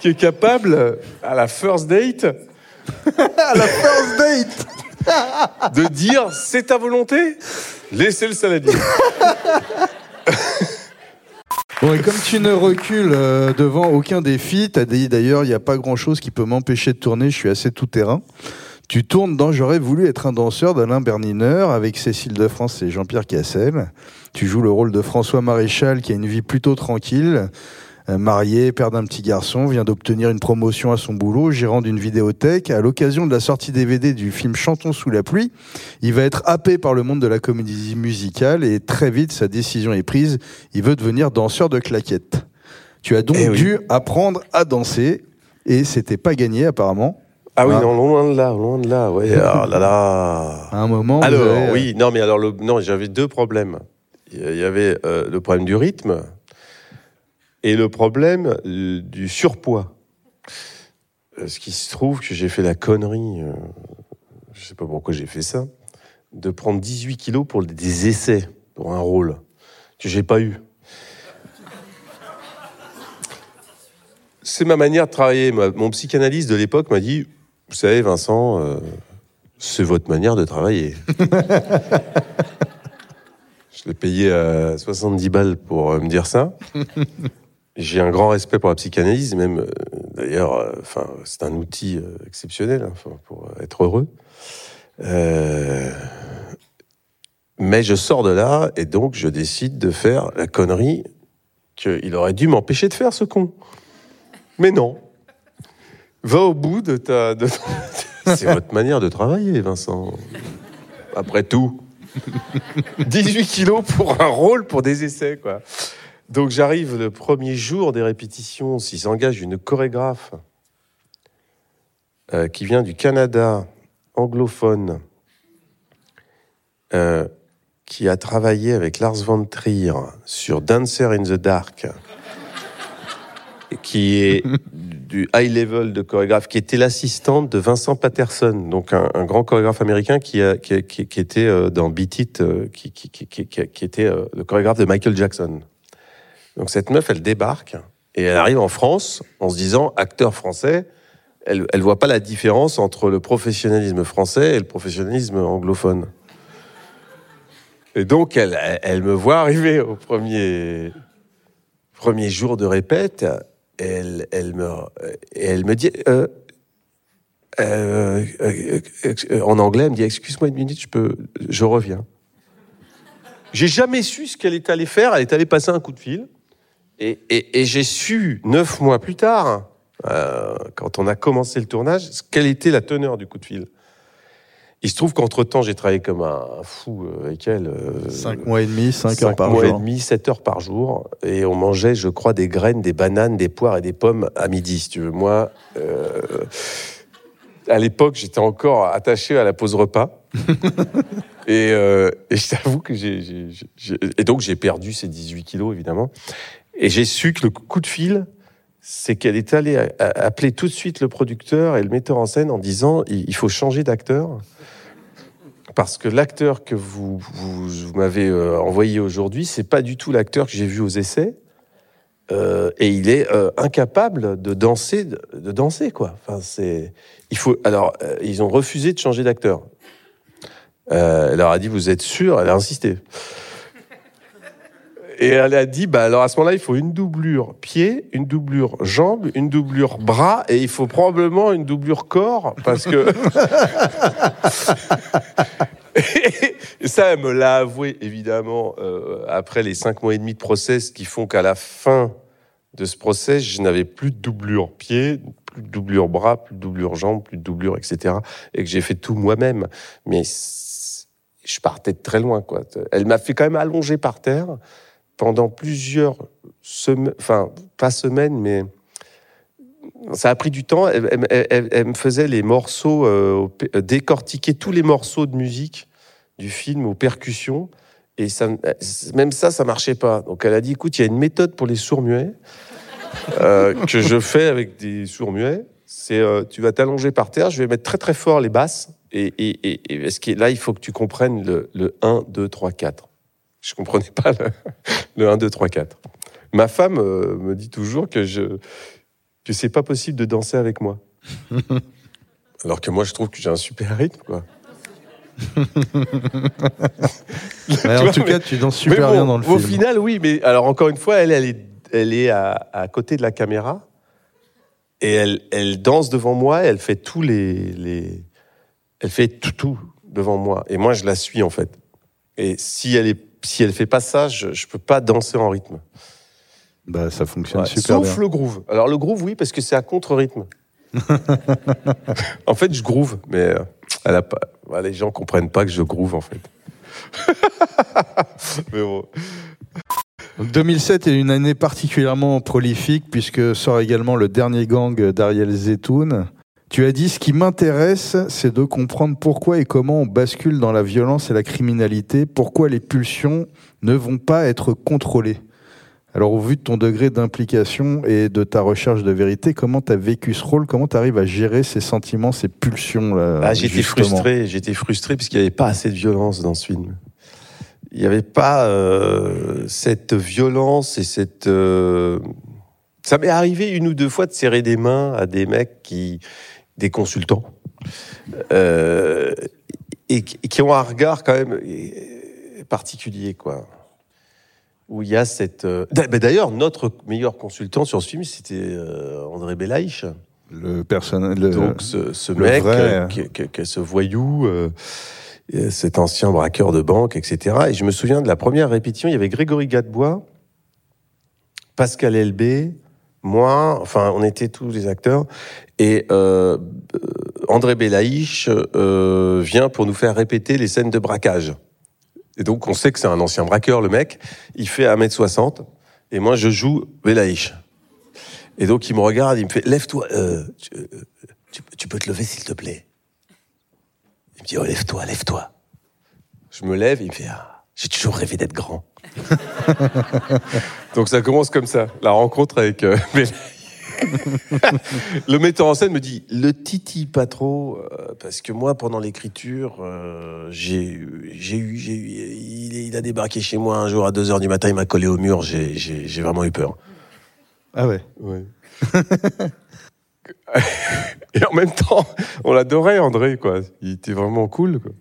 qui est capable, à la first date, à la first date de dire, c'est ta volonté? Laissez le saladier. Bon, et comme tu ne recules euh, devant aucun défi, t'as dit d'ailleurs, il n'y a pas grand chose qui peut m'empêcher de tourner, je suis assez tout terrain. Tu tournes dans J'aurais voulu être un danseur d'Alain Bernineur avec Cécile de France et Jean-Pierre Cassel. Tu joues le rôle de François Maréchal qui a une vie plutôt tranquille. Euh, marié, père d'un petit garçon, vient d'obtenir une promotion à son boulot, gérant d'une vidéothèque. À l'occasion de la sortie DVD du film Chantons sous la pluie, il va être happé par le monde de la comédie musicale et très vite sa décision est prise. Il veut devenir danseur de claquettes. Tu as donc Eh oui. dû apprendre à danser et c'était pas gagné apparemment. Ah oui, Ah. non, loin de là, loin de là, ouais. Ah là là. À un moment, Alors, avez- oui, non, mais alors, le, non, j'avais deux problèmes. Il y avait euh, le problème du rythme et le problème euh, du surpoids. Euh, Ce qui se trouve que j'ai fait la connerie, euh, je sais pas pourquoi j'ai fait ça, de prendre 18 kilos pour des essais, pour un rôle que j'ai pas eu. C'est ma manière de travailler. Ma- mon psychanalyste de l'époque m'a dit, vous savez, Vincent, euh, c'est votre manière de travailler. Je l'ai payé à 70 balles pour euh, me dire ça. J'ai un grand respect pour la psychanalyse, même euh, d'ailleurs, euh, enfin, c'est un outil euh, exceptionnel hein, pour être heureux. Mais je sors de là et donc je décide de faire la connerie qu'il aurait dû m'empêcher de faire, ce con. Mais non. Va au bout de ta. C'est votre manière de travailler, Vincent. Après tout. 18 kilos pour un rôle pour des essais, quoi. Donc j'arrive le premier jour des répétitions, s'il s'engage une chorégraphe euh, qui vient du Canada, anglophone, euh, qui a travaillé avec Lars von Trier sur Dancer in the Dark, qui est du high level de chorégraphe, qui était l'assistante de Vincent Patterson, donc un, un grand chorégraphe américain qui, a, qui, a- qui- qui était dans Beat It, qui était euh, le chorégraphe de Michael Jackson. Donc cette meuf, elle débarque et elle arrive en France en se disant acteur français. Elle, elle voit pas la différence entre le professionnalisme français et le professionnalisme anglophone. Et donc elle, elle, me voit arriver au premier premier jour de répète. et Elle, elle me, elle me dit, euh, euh, euh, en anglais, elle me dit, excuse-moi une minute, je peux, je reviens. J'ai jamais su ce qu'elle est allée faire. Elle est allée passer un coup de fil. Et, et- et j'ai su, neuf mois plus tard, euh, quand on a commencé le tournage, quelle était la teneur du coup de fil. Il se trouve qu'entre-temps, j'ai travaillé comme un fou euh, avec elle. euh, Cinq mois et demi, cinq heures par mois et jour. demi, 7 heures par jour. Et on mangeait, je crois, des graines, des bananes, des poires et des pommes à midi, si tu veux. Moi, euh, à l'époque, j'étais encore attaché à la pause repas. et, euh, et je t'avoue que j'ai- Et donc, j'ai perdu ces 18 kilos, évidemment. Et j'ai su que le coup de fil, c'est qu'elle est allée appeler tout de suite le producteur et le metteur en scène en disant il faut changer d'acteur parce que l'acteur que vous, vous, m'avez euh, envoyé aujourd'hui, c'est pas du tout l'acteur que j'ai vu aux essais. Euh, et il est euh, incapable de danser, de, danser quoi. Enfin, c'est, il faut. Alors, ils ont refusé de changer d'acteur. Elle leur a dit, vous êtes sûr? Elle a insisté. Et elle a dit, bah alors à ce moment-là, il faut une doublure pied, une doublure jambe, une doublure bras, et il faut probablement une doublure corps, parce que ça, elle me l'a avoué, évidemment, euh, après les cinq mois et demi de process qui font qu'à la fin de ce process, je n'avais plus de doublure pied, plus de doublure bras, plus de doublure jambe, plus de doublure, etc. Et que j'ai fait tout moi-même. Mais je partais de très loin, quoi. Elle m'a fait quand même allonger par terre pendant plusieurs semaines, enfin, pas semaines, mais ça a pris du temps. Elle, elle- elle- elle- elle me faisait les morceaux, euh, euh, décortiquer tous les morceaux de musique du film aux percussions. Et ça, même ça, ça marchait pas. Donc elle a dit, écoute, il y a une méthode pour les sourds-muets euh, que je fais avec des sourds-muets. C'est, euh, tu vas t'allonger par terre, je vais mettre très très fort les basses. Et, et, et, et parce que là, il faut que tu comprennes le, le 1, 2, 3, 4. Je comprenais pas le, le 1, 2, 3, 4. Ma femme euh, me dit toujours que je que c'est pas possible de danser avec moi. Alors que moi, je trouve que j'ai un super rythme, quoi. Mais en tout mais- cas, tu danses super bon, bien dans le Au film. final, oui, mais alors encore une fois, elle, elle est, elle est à, à côté de la caméra et elle, elle danse devant moi. Elle fait tous les, les, elle fait tout, tout devant moi. Et moi, je la suis en fait. Et si elle est, si elle fait pas ça, je, je peux pas danser en rythme. Bah, ça fonctionne Ouais, super Sauf bien. le groove. Alors le groove, oui, parce que c'est à contre-rythme. en fait, je groove, mais euh, elle a pas, ouais, les gens comprennent pas que je groove en fait. mais bon. Donc 2007 est une année particulièrement prolifique puisque sort également le dernier gang d'Ariel Zetoun. Tu as dit ce qui m'intéresse, c'est de comprendre pourquoi et comment on bascule dans la violence et la criminalité, pourquoi les pulsions ne vont pas être contrôlées. Alors au vu de ton degré d'implication et de ta recherche de vérité, comment tu as vécu ce rôle? Comment tu arrives à gérer ces sentiments, ces pulsions là Ah, j'étais frustré, j'étais frustré parce qu'il n'y avait pas assez de violence dans ce film. Il n'y avait pas euh, cette violence et cette. euh, Ça m'est arrivé une ou deux fois de serrer des mains à des mecs qui, des consultants, euh, et, qui- et qui ont un regard quand même particulier, quoi. Où il y a cette. euh, ben D'ailleurs, notre meilleur consultant sur ce film, c'était euh, André Belaïch. Le personnage, le- Donc ce, ce le mec, vrai, euh, qui- qui- qui- ce voyou, euh, cet ancien braqueur de banque, etc. Et je me souviens de la première répétition, il y avait Grégory Gadebois, Pascal Elbé, moi, enfin on était tous les acteurs, et euh, euh, André Belaïch euh, vient pour nous faire répéter les scènes de braquage. Et donc on sait que c'est un ancien braqueur, le mec, il fait 1m60, et moi je joue Belaïch. Et donc il me regarde, il me fait lève-toi, euh, tu, euh, tu- tu peux te lever s'il te plaît? Il me dit oh, lève-toi, lève-toi. Je me lève, il me fait ah, j'ai toujours rêvé d'être grand. donc ça commence comme ça, la rencontre avec euh, le metteur en scène me dit le titi pas trop euh, parce que moi pendant l'écriture euh, j'ai j'ai eu j'ai eu il, il a débarqué chez moi un jour à 2 heures du matin il m'a collé au mur j'ai j'ai j'ai vraiment eu peur Ah ouais. Ouais. et en même temps, on l'adorait, André, quoi. Il était vraiment cool, quoi.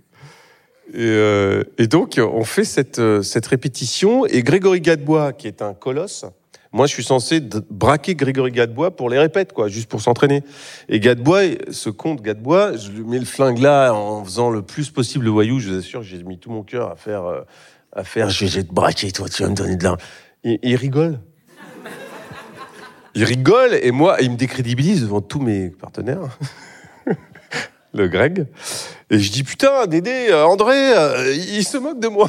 Et, euh, et donc, on fait cette, euh, cette répétition. Et Grégory Gadebois, qui est un colosse, moi, je suis censé braquer Grégory Gadebois pour les répètes, quoi, juste pour s'entraîner. Et Gadebois, ce compte Gadebois, je lui mets le flingue là en faisant le plus possible le voyou. Je vous assure j'ai mis tout mon cœur à faire, euh, à faire, je vais te braquer, toi, tu vas me donner de l'argent. Il rigole. Il rigole et moi, il me décrédibilise devant tous mes partenaires. Le Greg. Et je dis putain, Dédé, euh, André, euh, il se moque de moi.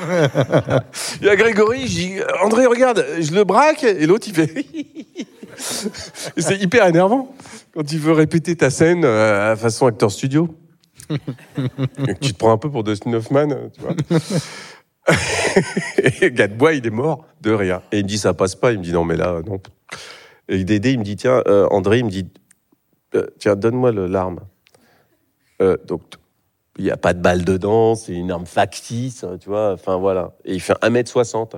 il y a Grégory, je dis André, regarde, je le braque et l'autre il fait. C'est hyper énervant quand il veut répéter ta scène euh, à façon acteur studio. Et que tu te prends un peu pour Dustin Hoffman, tu vois. Et Gadebois, il est mort de rire. Et il me dit, ça passe pas. Il me dit, non, mais là, non. Et Dédé, il me dit, tiens, euh, André, il me dit, euh, tiens, donne-moi le- l'arme. Euh, donc, il n'y a pas de balle dedans, c'est une arme factice, hein, tu vois. Enfin voilà. Et il fait 1m60.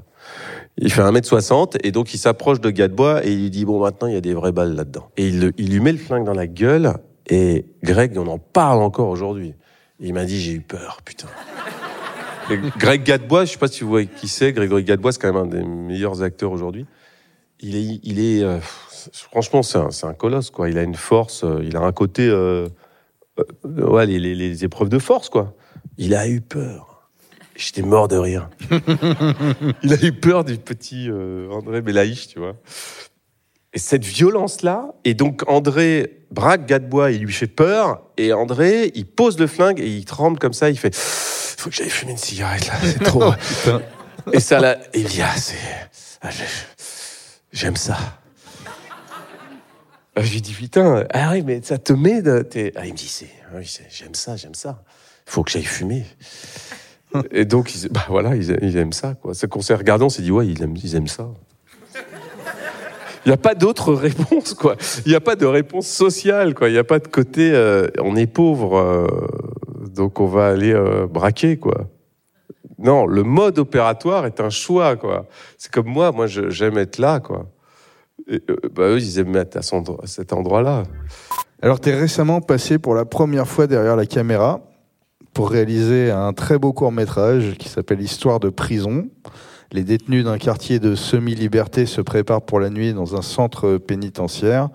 Il fait 1m60 et donc il s'approche de Gadebois et il lui dit bon maintenant il y a des vraies balles là-dedans. Et il, lui met le flingue dans la gueule et Greg on en parle encore aujourd'hui. Il m'a dit j'ai eu peur putain. Greg Gadebois, je sais pas si vous voyez qui c'est. Grégory Gadebois c'est quand même un des meilleurs acteurs aujourd'hui. Il est, euh, franchement c'est un, colosse quoi. Il a une force, euh, il a un côté, euh, ouais les, les, les épreuves de force quoi. Il a eu peur. J'étais mort de rire. Il a eu peur du petit euh, André Belaïch, tu vois. Et cette violence-là, et donc André braque Gadebois, il lui fait peur, et André, il pose le flingue et il tremble comme ça, il fait Faut que j'aille fumer une cigarette là, c'est trop. et ça là, il dit Ah, c'est. ah, j'ai- J'aime ça. Je lui dis Putain, ah oui, mais ça te met. De... t'es- Ah, il me dit C'est. ah oui, c'est- j'aime ça, j'aime ça. Faut que j'aille fumer. Et donc, ils, bah voilà, ils, ils aiment ça, quoi. C'est qu'on s'est regardé, on s'est dit, ouais, ils aiment, ils aiment ça. Il n'y a pas d'autre réponse, quoi. Il n'y a pas de réponse sociale, quoi. Il n'y a pas de côté, euh, on est pauvre, euh, donc on va aller euh, braquer, quoi. Non, le mode opératoire est un choix, quoi. C'est comme moi, moi, j'aime être là, quoi. Euh, bah, eux, ils aiment son- à cet endroit-là. Alors, tu es récemment passé pour la première fois derrière la caméra pour réaliser un très beau court-métrage qui s'appelle Histoire de prison. Les détenus d'un quartier de semi-liberté se préparent pour la nuit dans un centre pénitentiaire.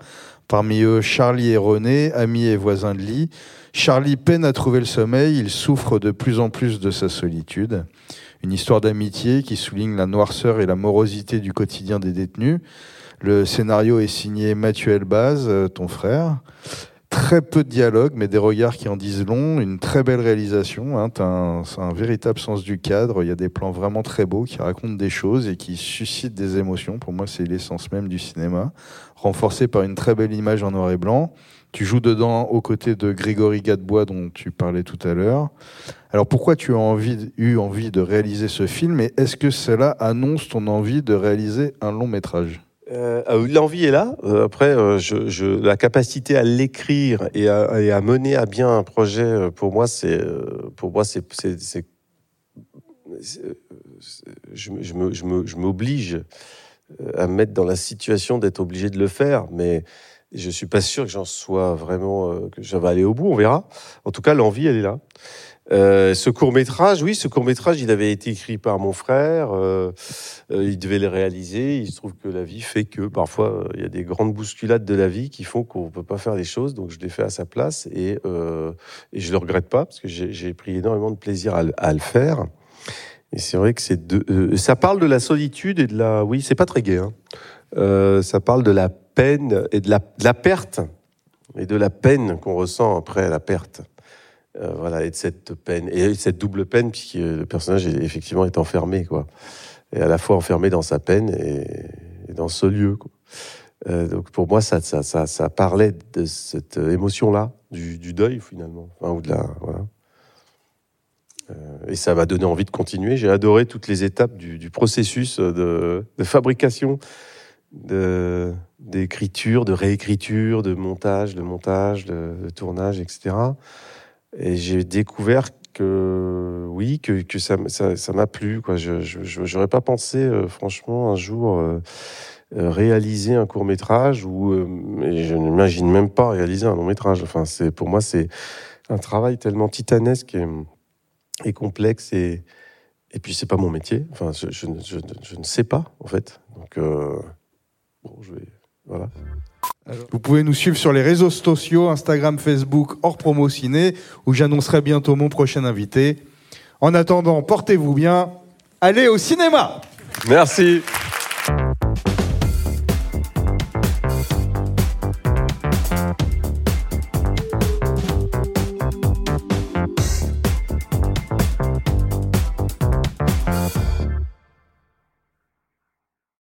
Parmi eux, Charlie et René, amis et voisins de lit. Charlie peine à trouver le sommeil, il souffre de plus en plus de sa solitude. Une histoire d'amitié qui souligne la noirceur et la morosité du quotidien des détenus. Le scénario est signé Mathieu Elbaz, euh, ton frère. Très peu de dialogue, mais des regards qui en disent long. Une très belle réalisation. Hein. T'as un, véritable sens du cadre. Il y a des plans vraiment très beaux qui racontent des choses et qui suscitent des émotions. Pour moi, c'est l'essence même du cinéma. Renforcé par une très belle image en noir et blanc. Tu joues dedans aux côtés de Grégory Gadebois, dont tu parlais tout à l'heure. Alors pourquoi tu as eu envie de réaliser ce film et est-ce que cela annonce ton envie de réaliser un long métrage? Euh, euh, L'envie est là. Euh, après, euh, je, je, la capacité à l'écrire et à, et à mener à bien un projet, euh, pour moi, c'est, pour moi, c'est, je, je je je m'oblige à me mettre dans la situation d'être obligé de le faire, mais je suis pas sûr que j'en sois vraiment, que ça va aller au bout. On verra. En tout cas, l'envie, elle est là. Euh, ce court métrage, oui, ce court métrage, il avait été écrit par mon frère. euh, euh, il devait le réaliser. Il se trouve que la vie fait que parfois euh, il y a des grandes bousculades de la vie qui font qu'on peut pas faire les choses. Donc je l'ai fait à sa place et, et je le regrette pas parce que j'ai pris énormément de plaisir à, à le faire. Et c'est vrai que c'est de, ça parle de la solitude et de la, oui, c'est pas très gai. Hein. Ça parle de la peine et de la, de la perte et de la peine qu'on ressent après la perte. Euh, voilà, et de cette peine et cette double peine puisque le personnage est, effectivement est enfermé quoi et à la fois enfermé dans sa peine et, dans ce lieu. Euh, donc pour moi, ça, ça, ça, parlait de cette émotion-là, du, du deuil finalement, ou de la. Euh, et ça m'a donné envie de continuer. J'ai adoré toutes les étapes du, processus de, de fabrication, d'écriture, de réécriture, de montage, de montage, de tournage, etc. Et j'ai découvert que oui, que, ça m'a plu. Je j'aurais pas pensé, euh, franchement, un jour euh, euh, réaliser un court métrage ou je n'imagine même pas réaliser un long métrage. Enfin, pour moi c'est un travail tellement titanesque et, complexe et et puis c'est pas mon métier. Enfin, je, je, ne- sais pas en fait. Donc bon, je vais voilà. Vous pouvez nous suivre sur les réseaux sociaux, Instagram, Facebook, hors promo ciné, où j'annoncerai bientôt mon prochain invité. En attendant, portez-vous bien. Allez au cinéma Merci.